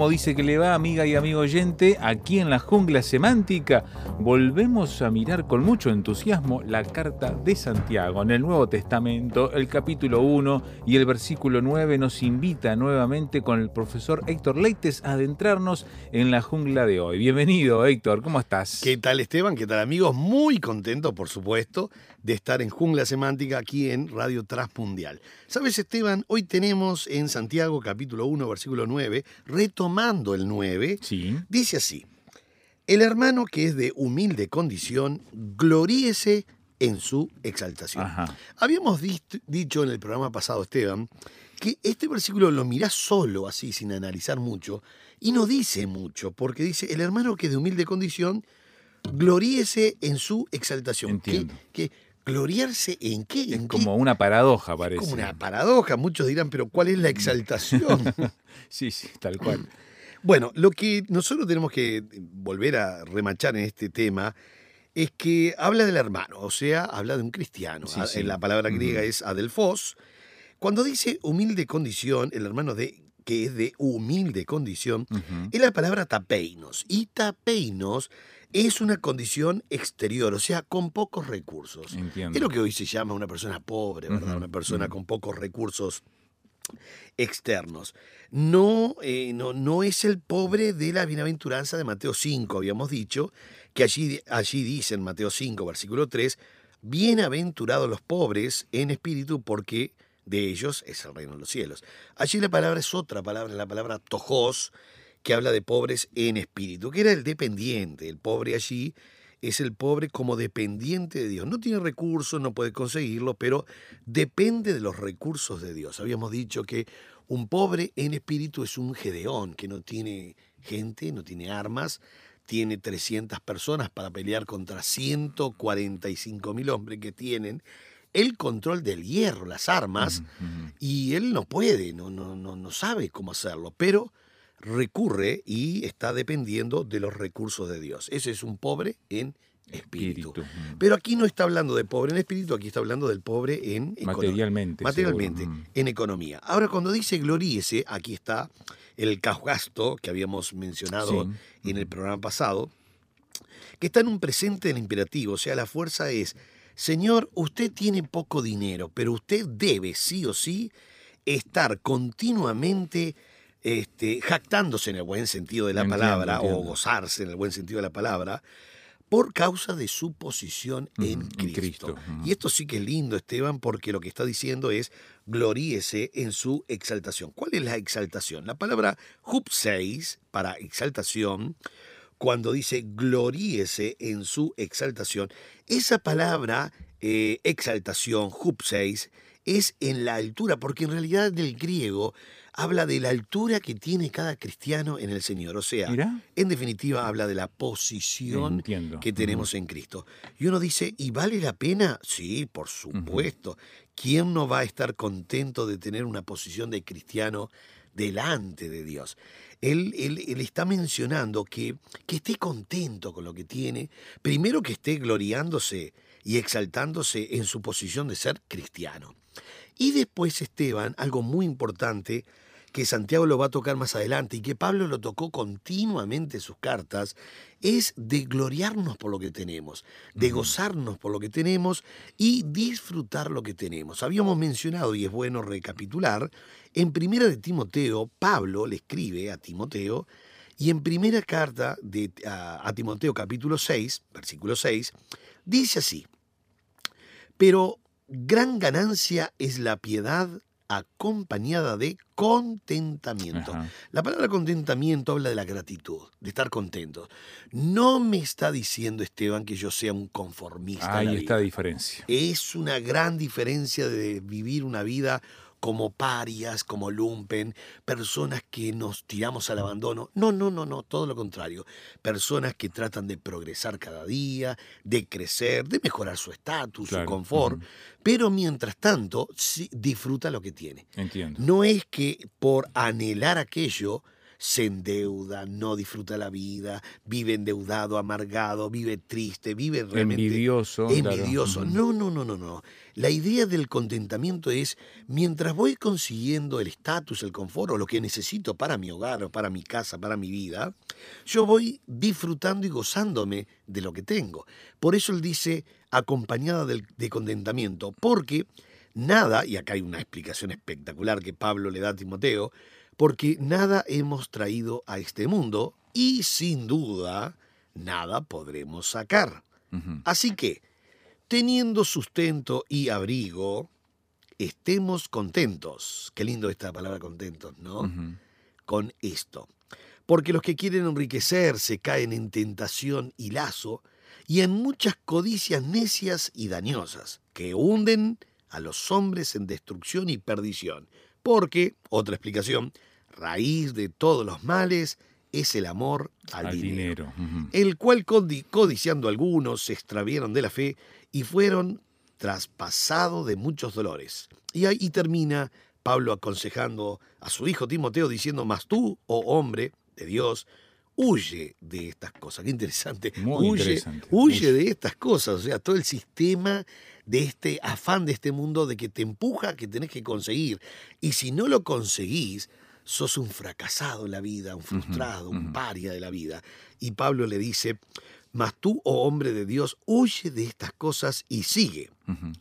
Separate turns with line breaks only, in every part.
Como dice que le va, amiga y amigo oyente, aquí en la jungla semántica volvemos a mirar con mucho entusiasmo la carta de Santiago. En el Nuevo Testamento, el capítulo 1 y el versículo 9 nos invita nuevamente con el profesor Héctor Leites a adentrarnos en la jungla de hoy. Bienvenido, Héctor, ¿cómo estás?
¿Qué tal Esteban? ¿Qué tal amigos? Muy contento, por supuesto, de estar en Jungla Semántica aquí en Radio Transmundial. ¿Sabes Esteban? Hoy tenemos en Santiago capítulo 1, versículo 9, retomando el 9,
Sí.
dice así, el hermano que es de humilde condición, gloríese en su exaltación.
Ajá.
Habíamos dicho en el programa pasado, Esteban, que este versículo lo mirás solo, así, sin analizar mucho, y no dice mucho, porque dice, el hermano que es de humilde condición, gloríese en su exaltación. ¿Qué-
Entiendo.
qué- gloriarse en qué?
Es
¿En qué?
como una paradoja, parece.
Como una paradoja. Muchos dirán, pero ¿cuál es la exaltación?
Sí, sí, tal cual.
Bueno, lo que nosotros tenemos que volver a remachar en este tema es que habla del hermano, o sea, habla de un cristiano.
Sí,
A-
sí.
La palabra griega es adelfos. Cuando dice humilde condición, el hermano de que es de humilde condición,
Ujú.
es la palabra tapeinos. Y tapeinos es una condición exterior, o sea, con pocos recursos.
Entiendo.
Es lo que hoy se llama una persona pobre, ¿verdad? Una persona con pocos recursos externos. No, eh, no, no es el pobre de la bienaventuranza de Mateo 5, habíamos dicho, que allí, allí dice en Mateo 5, versículo 3, bienaventurados los pobres en espíritu porque de ellos es el reino de los cielos. Allí la palabra es otra palabra, la palabra tojos, que habla de pobres en espíritu, que era el dependiente. El pobre allí es el pobre como dependiente de Dios. No tiene recursos, no puede conseguirlo, pero depende de los recursos de Dios. Habíamos dicho que un pobre en espíritu es un gedeón, que no tiene gente, no tiene armas, tiene 300 personas para pelear contra 145 mil hombres que tienen el control del hierro, las armas, y él no puede, no, no, no, no sabe cómo hacerlo, pero recurre y está dependiendo de los recursos de Dios. Ese es un pobre en espíritu. Pero aquí no está hablando de pobre en espíritu, aquí está hablando del pobre en
Materialmente.
Materialmente,
seguro.
En economía. Ahora, cuando dice gloríese, aquí está el caugasto que habíamos mencionado
Sí.
en el programa pasado, que está en un presente del imperativo, o sea, la fuerza es, Señor, usted tiene poco dinero, pero usted debe sí o sí estar continuamente este, jactándose en el buen sentido de la
Entiendo,
palabra o gozarse en el buen sentido de la palabra por causa de su posición en Cristo. Y esto sí que es lindo, Esteban, porque lo que está diciendo es gloríese en su exaltación. ¿Cuál es la exaltación? La palabra hupseis para exaltación, cuando dice gloríese en su exaltación, esa palabra eh, exaltación, hupseis, es en la altura, porque en realidad del griego habla de la altura que tiene cada cristiano en el Señor. O sea, en definitiva habla de la posición
Entiendo.
que tenemos en Cristo. Y uno dice, ¿y vale la pena? Sí, por supuesto. ¿Quién no va a estar contento de tener una posición de cristiano delante de Dios? Él, él- él está mencionando que, que esté contento con lo que tiene, primero que esté gloriándose y exaltándose en su posición de ser cristiano. Y después, Esteban, algo muy importante, que Santiago lo va a tocar más adelante y que Pablo lo tocó continuamente en sus cartas, es de gloriarnos por lo que tenemos, de gozarnos por lo que tenemos y disfrutar lo que tenemos. Habíamos mencionado, y es bueno recapitular, en primera de Timoteo, Pablo le escribe a Timoteo, y en primera carta de, a, a Timoteo capítulo 6, versículo 6, dice así, pero gran ganancia es la piedad acompañada de contentamiento.
Ajá.
La palabra contentamiento habla de la gratitud, de estar contentos. No me está diciendo Esteban que yo sea un conformista.
Ahí está la diferencia.
Es una gran diferencia de vivir una vida como parias, como lumpen, personas que nos tiramos al abandono. No, no, no, no, todo lo contrario. Personas que tratan de progresar cada día, de crecer, de mejorar su estatus,
Claro,
su confort, pero mientras tanto sí, disfruta lo que tiene.
Entiendo.
No es que por anhelar aquello se endeuda, no disfruta la vida, vive endeudado, amargado, vive triste, vive realmente
Envidioso.
envidioso. No, no, no, no, no. La idea del contentamiento es, mientras voy consiguiendo el estatus, el confort o lo que necesito para mi hogar, o para mi casa, para mi vida, yo voy disfrutando y gozándome de lo que tengo. Por eso él dice acompañada del- de contentamiento, porque nada, y acá hay una explicación espectacular que Pablo le da a Timoteo, porque nada hemos traído a este mundo y sin duda nada podremos sacar. Así que, teniendo sustento y abrigo, estemos contentos. Qué lindo esta palabra contentos, ¿no? Con esto. Porque los que quieren enriquecerse caen en tentación y lazo y en muchas codicias necias y dañosas que hunden a los hombres en destrucción y perdición. Porque, otra explicación, raíz de todos los males es el amor al,
Al
dinero el cual codi- codiciando algunos se extraviaron de la fe y fueron traspasados de muchos dolores. Y ahí termina Pablo aconsejando a su hijo Timoteo diciendo, mas tú, oh hombre de Dios, huye de estas cosas. Qué interesante.
Muy
huye,
interesante.
Huye. de estas cosas. O sea, todo el sistema de este afán de este mundo de que te empuja que tenés que conseguir. Y si no lo conseguís, sos un fracasado en la vida, un frustrado, un paria de la vida. Y Pablo le dice, mas tú, oh hombre de Dios, huye de estas cosas y sigue.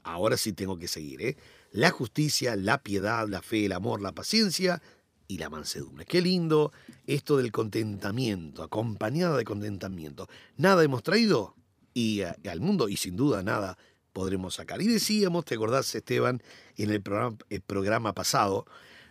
Ahora sí tengo que seguir, ¿eh? La justicia, la piedad, la fe, el amor, la paciencia y la mansedumbre. Qué lindo esto del contentamiento, acompañada de contentamiento. Nada hemos traído y eh, al mundo y sin duda nada podremos sacar. Y decíamos, ¿te acordás, Esteban, en el programa, el programa pasado?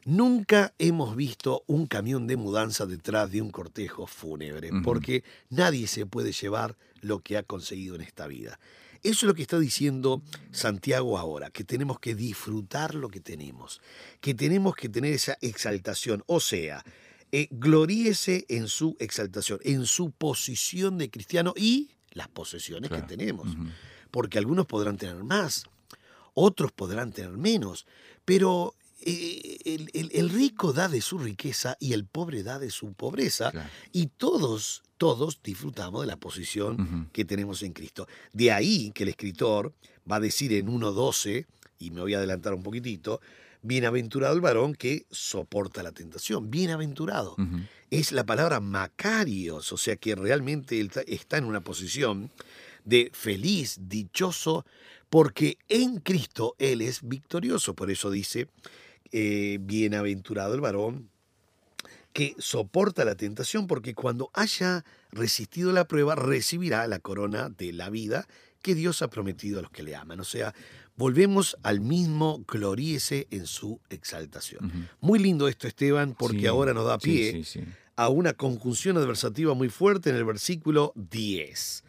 Nunca hemos visto un camión de mudanza detrás de un cortejo fúnebre, porque nadie se puede llevar lo que ha conseguido en esta vida. Eso es lo que está diciendo Santiago ahora, que tenemos que disfrutar lo que tenemos, que tenemos que tener esa exaltación, o sea, eh, gloríese en su exaltación, en su posición de cristiano y las posesiones
Claro.
que tenemos, porque algunos podrán tener más, otros podrán tener menos, pero el, el- el rico da de su riqueza y el pobre da de su pobreza,
Claro.
y todos, todos disfrutamos de la posición que tenemos en Cristo. De ahí que el escritor va a decir en 1.12, y me voy a adelantar un poquitito, bienaventurado el varón que soporta la tentación, bienaventurado. Es la palabra macarios, o sea que realmente él está en una posición de feliz, dichoso, porque en Cristo él es victorioso. Por eso dice, eh, bienaventurado el varón que soporta la tentación, porque cuando haya resistido la prueba, recibirá la corona de la vida que Dios ha prometido a los que le aman. O sea, volvemos al mismo gloríese en su exaltación. Muy lindo esto, Esteban, porque
Sí,
ahora nos da pie
sí, sí.
a una conjunción adversativa muy fuerte en el versículo 10.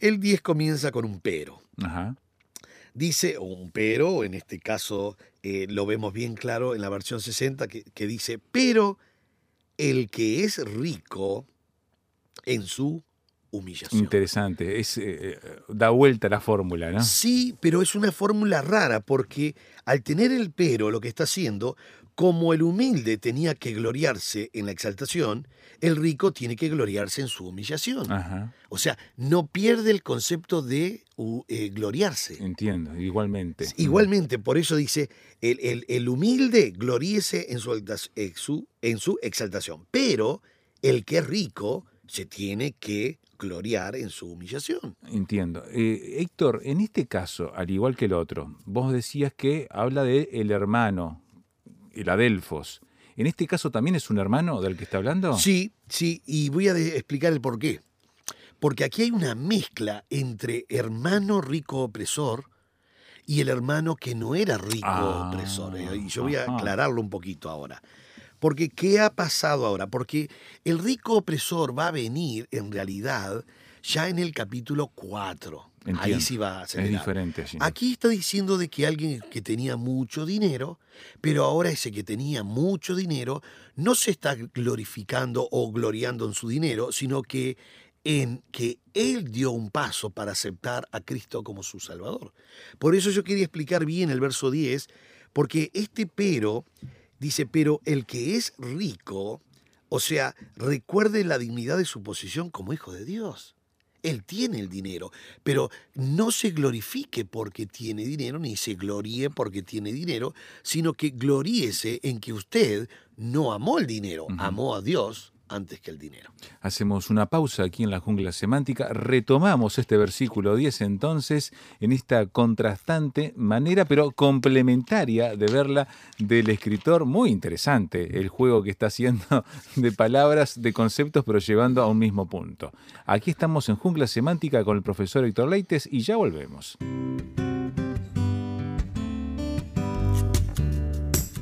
El 10 comienza con un pero.
Ajá.
Dice, o un pero, en este caso eh, lo vemos bien claro en la versión 60, que, que dice, pero el que es rico en su humillación.
Interesante. Es, eh, eh, da vuelta la fórmula, ¿no?
Sí, pero es una fórmula rara porque al tener el pero lo que está haciendo como el humilde tenía que gloriarse en la exaltación, el rico tiene que gloriarse en su humillación.
Ajá.
O sea, no pierde el concepto de uh, eh, gloriarse.
Entiendo, igualmente.
Igualmente, por eso dice, el, el- el humilde gloríese en su, en su- en su exaltación, pero el que es rico se tiene que gloriar en su humillación.
Entiendo. Eh, Héctor, en este caso, al igual que el otro, vos decías que habla de el hermano, el Adelfos. ¿En este caso también es un hermano del que está hablando?
Sí, sí, y voy a explicar el por qué. Porque aquí hay una mezcla entre hermano rico opresor y el hermano que no era rico
Ah,
opresor. eh, Y yo voy a
ajá.
aclararlo un poquito ahora. Porque, ¿qué ha pasado ahora? Porque el rico opresor va a venir, en realidad, ya en el capítulo 4. Ahí sí va a
es
acelerar.
diferente allí.
Aquí está diciendo de que alguien que tenía mucho dinero, pero ahora ese que tenía mucho dinero no se está glorificando o gloriando en su dinero, sino que en que él dio un paso para aceptar a Cristo como su Salvador. Por eso yo quería explicar bien el verso 10, porque este pero dice, pero el que es rico, o sea, recuerde la dignidad de su posición como hijo de Dios. Él tiene el dinero, pero no se glorifique porque tiene dinero, ni se gloríe porque tiene dinero, sino que gloríese en que usted no amó el dinero, amó a Dios antes que el dinero.
Hacemos una pausa aquí en la jungla semántica, retomamos este versículo 10 entonces en esta contrastante manera, pero complementaria de verla del escritor, muy interesante el juego que está haciendo de palabras, de conceptos, pero llevando a un mismo punto. Aquí estamos en jungla semántica con el profesor Héctor Leites y ya volvemos.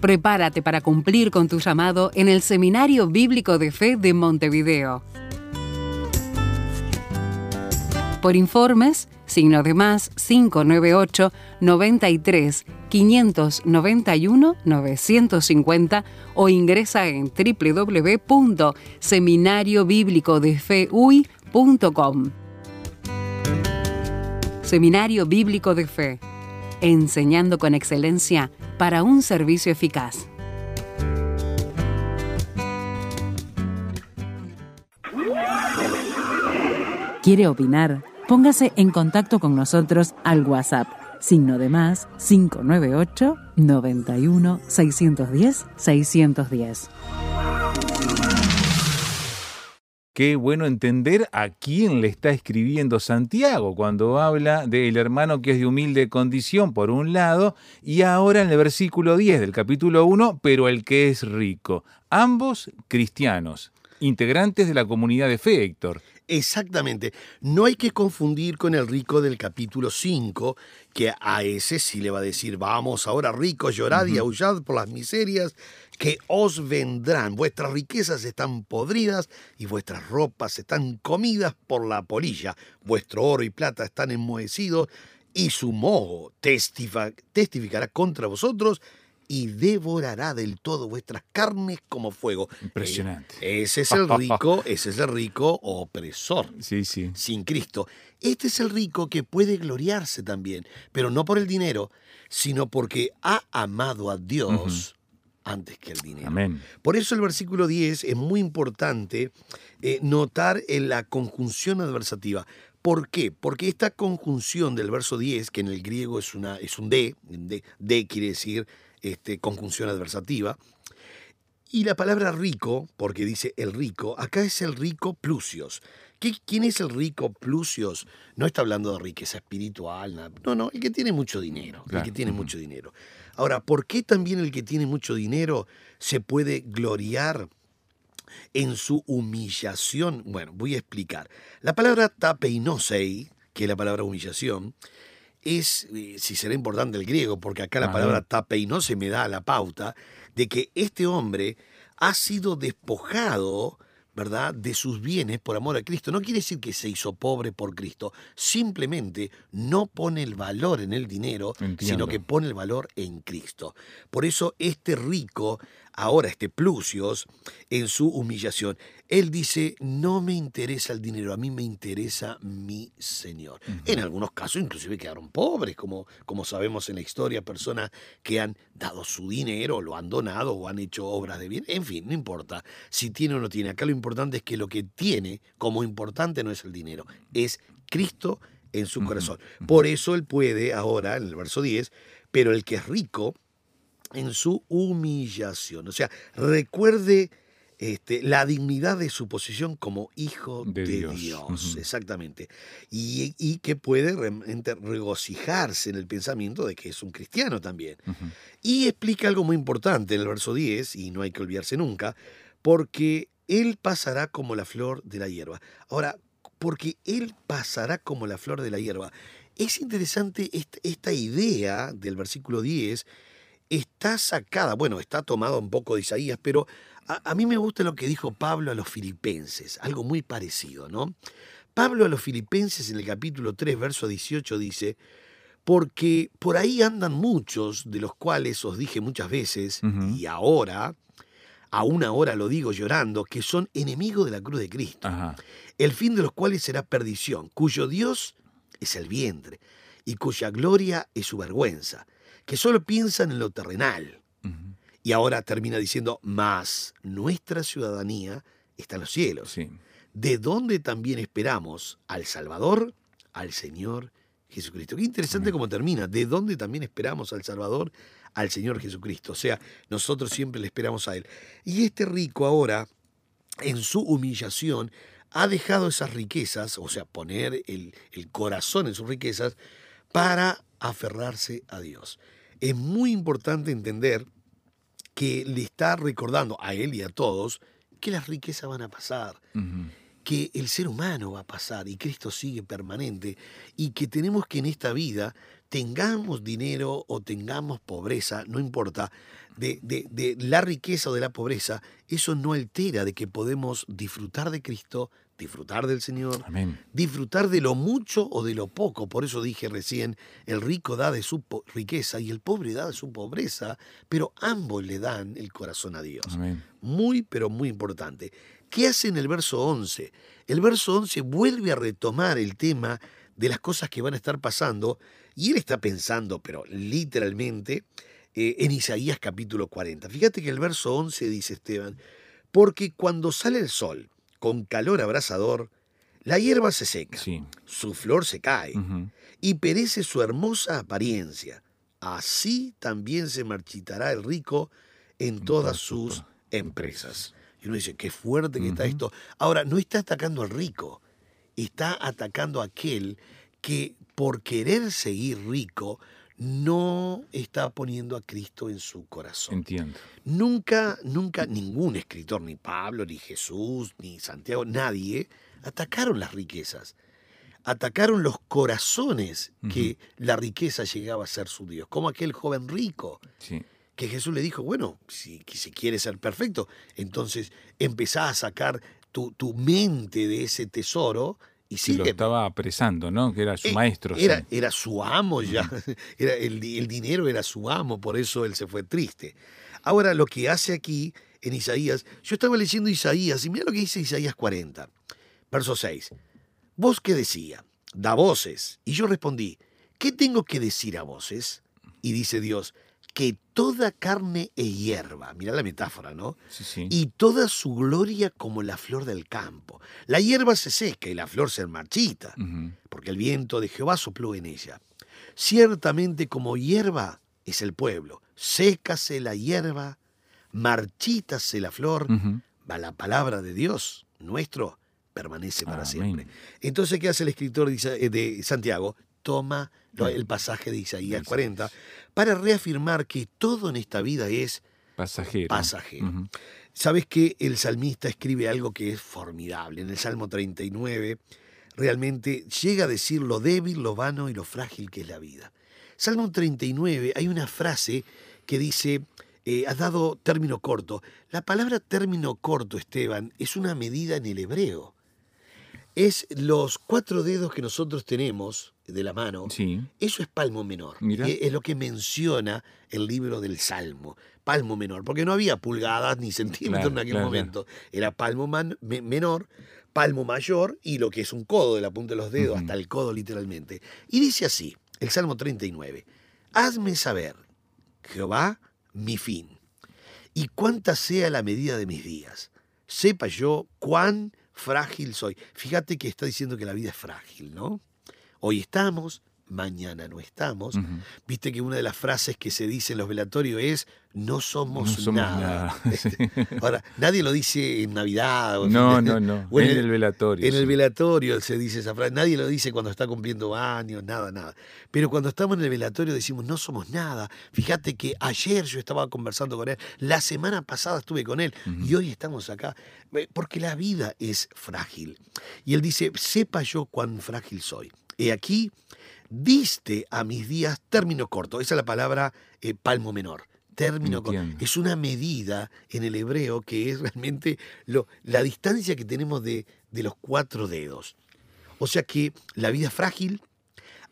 Prepárate para cumplir con tu llamado en el Seminario Bíblico de Fe de Montevideo. Por informes, signo de más 598 93 591 950 o ingresa en www.seminariobiblicodefeuy.com. Seminario Bíblico de Fe, enseñando con excelencia para un servicio eficaz.
¿Quiere opinar? Póngase en contacto con nosotros al WhatsApp, signo de más 598 91 610 610.
Qué bueno entender a quién le está escribiendo Santiago cuando habla del hermano que es de humilde condición por un lado y ahora en el versículo 10 del capítulo 1, pero el que es rico. Ambos cristianos, integrantes de la comunidad de fe, Héctor.
Exactamente. No hay que confundir con el rico del capítulo 5, que a ese sí le va a decir, vamos ahora ricos, llorad y aullad por las miserias que os vendrán. Vuestras riquezas están podridas y vuestras ropas están comidas por la polilla. Vuestro oro y plata están enmohecidos y su moho testificará contra vosotros y devorará del todo vuestras carnes como fuego.
Impresionante.
Eh, Ese es el rico, ese es el rico opresor
Sí, sí.
sin Cristo. Este es el rico que puede gloriarse también, pero no por el dinero, sino porque ha amado a Dios antes que el dinero.
Amén.
Por eso el versículo 10 es muy importante eh, notar en la conjunción adversativa. ¿Por qué? Porque esta conjunción del verso 10, que en el griego es, una, es un de, de, de quiere decir este, conjunción adversativa, y la palabra rico, porque dice el rico, acá es el rico plusios. ¿Qué- ¿Quién es el rico plusios? No está hablando de riqueza espiritual, nada. no, no, el que tiene mucho dinero, el que tiene mucho dinero. Ahora, ¿por qué también el que tiene mucho dinero se puede gloriar en su humillación? Bueno, voy a explicar. La palabra tapeinosei, que es la palabra humillación, es, eh, si será importante el griego, porque acá la palabra tapeinos me da la pauta de que este hombre ha sido despojado, ¿verdad?, de sus bienes por amor a Cristo. No quiere decir que se hizo pobre por Cristo, simplemente no pone el valor en el dinero,
Entiendo.
sino que pone el valor en Cristo. Por eso este rico ahora este Plusios en su humillación. Él dice, no me interesa el dinero, a mí me interesa mi Señor. En algunos casos inclusive quedaron pobres, como, como sabemos en la historia, personas que han dado su dinero, lo han donado o han hecho obras de bien. En fin, no importa si tiene o no tiene. Acá lo importante es que lo que tiene como importante no es el dinero, es Cristo en su corazón. Por eso él puede ahora, en el verso 10, pero el que es rico en su humillación. O sea, recuerde este, la dignidad de su posición como hijo de, Dios. Exactamente. Y, que puede realmente regocijarse en el pensamiento de que es un cristiano también. Y explica algo muy importante en el verso 10, y no hay que olvidarse nunca, porque él pasará como la flor de la hierba. Ahora, porque él pasará como la flor de la hierba. Es interesante esta, idea del versículo 10, está sacada, bueno, está tomada un poco de Isaías, pero a, mí me gusta lo que dijo Pablo a los filipenses, algo muy parecido, ¿no? Pablo a los filipenses en el capítulo 3, verso 18 dice, porque por ahí andan muchos, de los cuales os dije muchas veces, y ahora, aún ahora lo digo llorando, que son enemigos de la cruz de Cristo, el fin de los cuales será perdición, cuyo Dios es el vientre, y cuya gloria es su vergüenza, que solo piensan en lo terrenal. Y ahora termina diciendo, más nuestra ciudadanía está en los cielos, de donde también esperamos al Salvador, al Señor Jesucristo. Qué interesante cómo termina, de donde también esperamos al Salvador, al Señor Jesucristo. O sea, nosotros siempre le esperamos a Él. Y este rico ahora, en su humillación, ha dejado esas riquezas, o sea, poner el, corazón en sus riquezas, para aferrarse a Dios. Es muy importante entender que le está recordando a él y a todos que las riquezas van a pasar, que el ser humano va a pasar y Cristo sigue permanente y que tenemos que en esta vida tengamos dinero o tengamos pobreza, no importa, de, de, la riqueza o de la pobreza, eso no altera de que podemos disfrutar de Cristo, disfrutar del Señor, disfrutar de lo mucho o de lo poco. Por eso dije recién, el rico da de su riqueza y el pobre da de su pobreza, pero ambos le dan el corazón a Dios. Muy, pero muy importante. ¿Qué hace en el verso 11? El verso 11 vuelve a retomar el tema de las cosas que van a estar pasando y él está pensando, pero literalmente, eh, en Isaías capítulo 40. Fíjate que el verso 11 dice Esteban, porque cuando sale el sol, con calor abrasador, la hierba se seca, su flor se cae y perece su hermosa apariencia. Así también se marchitará el rico en todas sus empresas. Y uno dice, qué fuerte que está esto. Ahora, no está atacando al rico, está atacando a aquel que por querer seguir rico no está poniendo a Cristo en su corazón.
Entiendo.
Nunca, nunca ningún escritor, ni Pablo, ni Jesús, ni Santiago, nadie, atacaron las riquezas. Atacaron los corazones que la riqueza llegaba a ser su Dios, como aquel joven rico. Que Jesús le dijo, bueno, si, si quieres ser perfecto, entonces empezá a sacar tu, tu mente de ese tesoro y
lo estaba apresando, ¿no? Que era su eh, maestro.
Era, era su amo ya. Era el, dinero era su amo, por eso él se fue triste. Ahora, lo que hace aquí en Isaías, yo estaba leyendo Isaías y mira lo que dice Isaías 40, verso 6. ¿Vos qué decía? Da voces. Y yo respondí, ¿qué tengo que decir a voces? Y dice Dios, que toda carne e hierba, mira la metáfora, ¿no? Y toda su gloria como la flor del campo. La hierba se seca y la flor se marchita, porque el viento de Jehová sopló en ella. Ciertamente como hierba es el pueblo, sécase la hierba, marchítase la flor, va la palabra de Dios nuestro permanece para siempre. Entonces, ¿qué hace el escritor de Santiago? Toma el pasaje de Isaías 40 para reafirmar que todo en esta vida es
pasajero.
pasajero. Sabes que el salmista escribe algo que es formidable. En el Salmo 39 realmente llega a decir lo débil, lo vano y lo frágil que es la vida. Salmo 39 hay una frase que dice, eh, has dado término corto. La palabra término corto, Esteban, es una medida en el hebreo. Es los cuatro dedos que nosotros tenemos de la mano.
Sí.
Eso es palmo menor.
Mira.
Y Es lo que menciona el libro del Salmo. Palmo menor. Porque no había pulgadas ni centímetros
Claro,
en aquel
claro,
momento. Era palmo man- me- menor, palmo mayor y lo que es un codo de la punta de los dedos hasta el codo literalmente. Y dice así, el Salmo 39. Hazme saber, Jehová, mi fin y cuánta sea la medida de mis días. Sepa yo cuán frágil soy. Fíjate que está diciendo que la vida es frágil, ¿no? Hoy estamos, mañana no estamos. Viste que una de las frases que se dice en los velatorios es no somos,
No somos
nada.
nada, sí.
Ahora, nadie lo dice en Navidad. o
No, no, no.
o
En el velatorio,
En el velatorio se dice esa frase. Nadie lo dice cuando está cumpliendo años, nada, nada. Pero cuando estamos en el velatorio decimos, no somos nada. Fíjate que ayer yo estaba conversando con él, la semana pasada estuve con él y hoy estamos acá. Eh, Porque la vida es frágil. Y él dice, sepa yo cuán frágil soy. He aquí, diste a mis días término corto. Esa es la palabra eh, palmo menor. Término corto. Es una medida en el hebreo que es realmente lo- la distancia que tenemos de, de los cuatro dedos. O sea que la vida es frágil.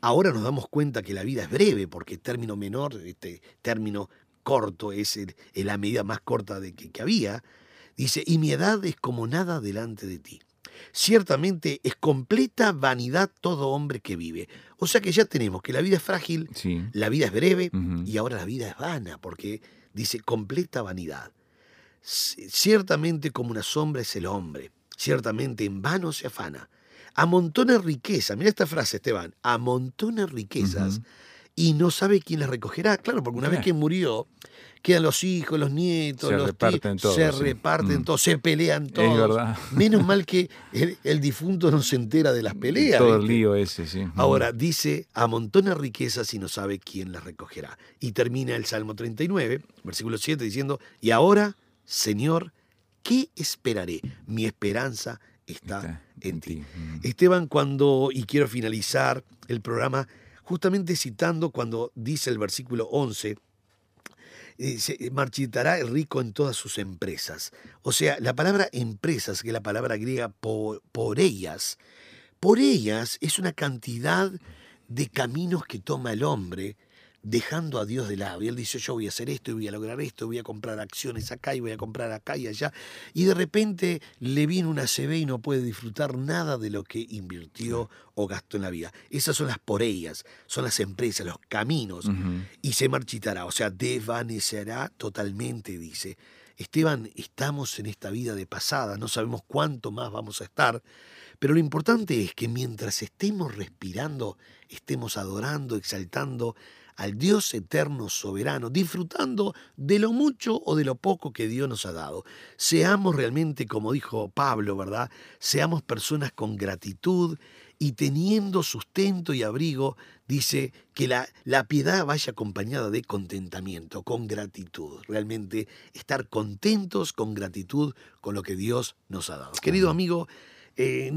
Ahora nos damos cuenta que la vida es breve, porque término menor, este término corto es el- la medida más corta de que, que había. Dice, y mi edad es como nada delante de ti. Ciertamente es completa vanidad todo hombre que vive. O sea que ya tenemos que la vida es frágil,
Sí.
la vida es breve y ahora la vida es vana, porque dice completa vanidad. Ciertamente como una sombra es el hombre, ciertamente en vano se afana. Amontona riqueza, mira esta frase Esteban, amontona riquezas. Y no sabe quién las recogerá. Claro, porque una vez que murió, quedan los hijos, los nietos,
Se
los
reparten
tíos,
todos,
se
sí.
reparten
Mm.
todos, se pelean todos.
verdad.
Menos mal que el, el difunto no se entera de las peleas.
Todo el lío ese, sí.
Ahora dice, amontona riquezas y no sabe quién las recogerá. Y termina el Salmo 39, versículo 7, diciendo, y ahora, Señor, ¿qué esperaré? Mi esperanza está,
Está
en ti.
Mm.
Esteban, cuando, y quiero finalizar el programa, justamente citando cuando dice el versículo 11, eh, se marchitará el rico en todas sus empresas. O sea, la palabra empresas, que es la palabra griega por ellas, por ellas es una cantidad de caminos que toma el hombre dejando a Dios de lado. Y él dice, yo voy a hacer esto y voy a lograr esto, voy a comprar acciones acá y voy a comprar acá y allá. Y de repente le viene una CB y no puede disfrutar nada de lo que invirtió o gastó en la vida. Esas son las por ellas, son las empresas, los caminos. Y se marchitará, o sea, desvanecerá totalmente, dice. Esteban, estamos en esta vida de pasada, no sabemos cuánto más vamos a estar, pero lo importante es que mientras estemos respirando, estemos adorando, exaltando al Dios eterno, soberano, disfrutando de lo mucho o de lo poco que Dios nos ha dado. Seamos realmente, como dijo Pablo, ¿verdad? Seamos personas con gratitud y teniendo sustento y abrigo, dice que la, la piedad vaya acompañada de contentamiento, con gratitud. Realmente estar contentos con gratitud con lo que Dios nos ha dado. Querido amigo, eh,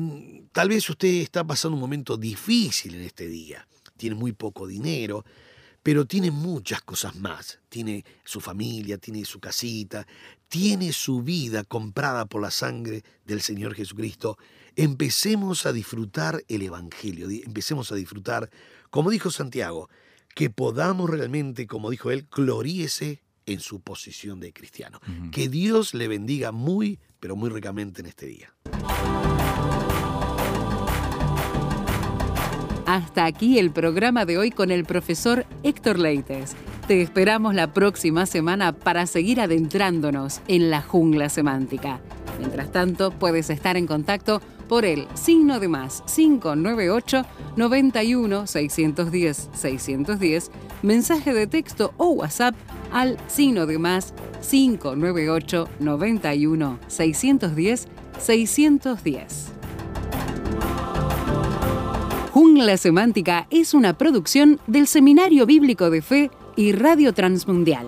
tal vez usted está pasando un momento difícil en este día. Tiene muy poco dinero, pero tiene muchas cosas más. Tiene su familia, tiene su casita, tiene su vida comprada por la sangre del Señor Jesucristo. Empecemos a disfrutar el Evangelio, empecemos a disfrutar, como dijo Santiago, que podamos realmente, como dijo él, gloríese en su posición de cristiano. Que Dios le bendiga muy, pero muy ricamente en este día.
Hasta aquí el programa de hoy con el profesor Héctor Leites. Te esperamos la próxima semana para seguir adentrándonos en la jungla semántica. Mientras tanto, puedes estar en contacto por el signo de más 598 91 610 610, mensaje de texto o WhatsApp al signo de más 598 91 610 610. Jungla Semántica es una producción del Seminario Bíblico de Fe y Radio Transmundial.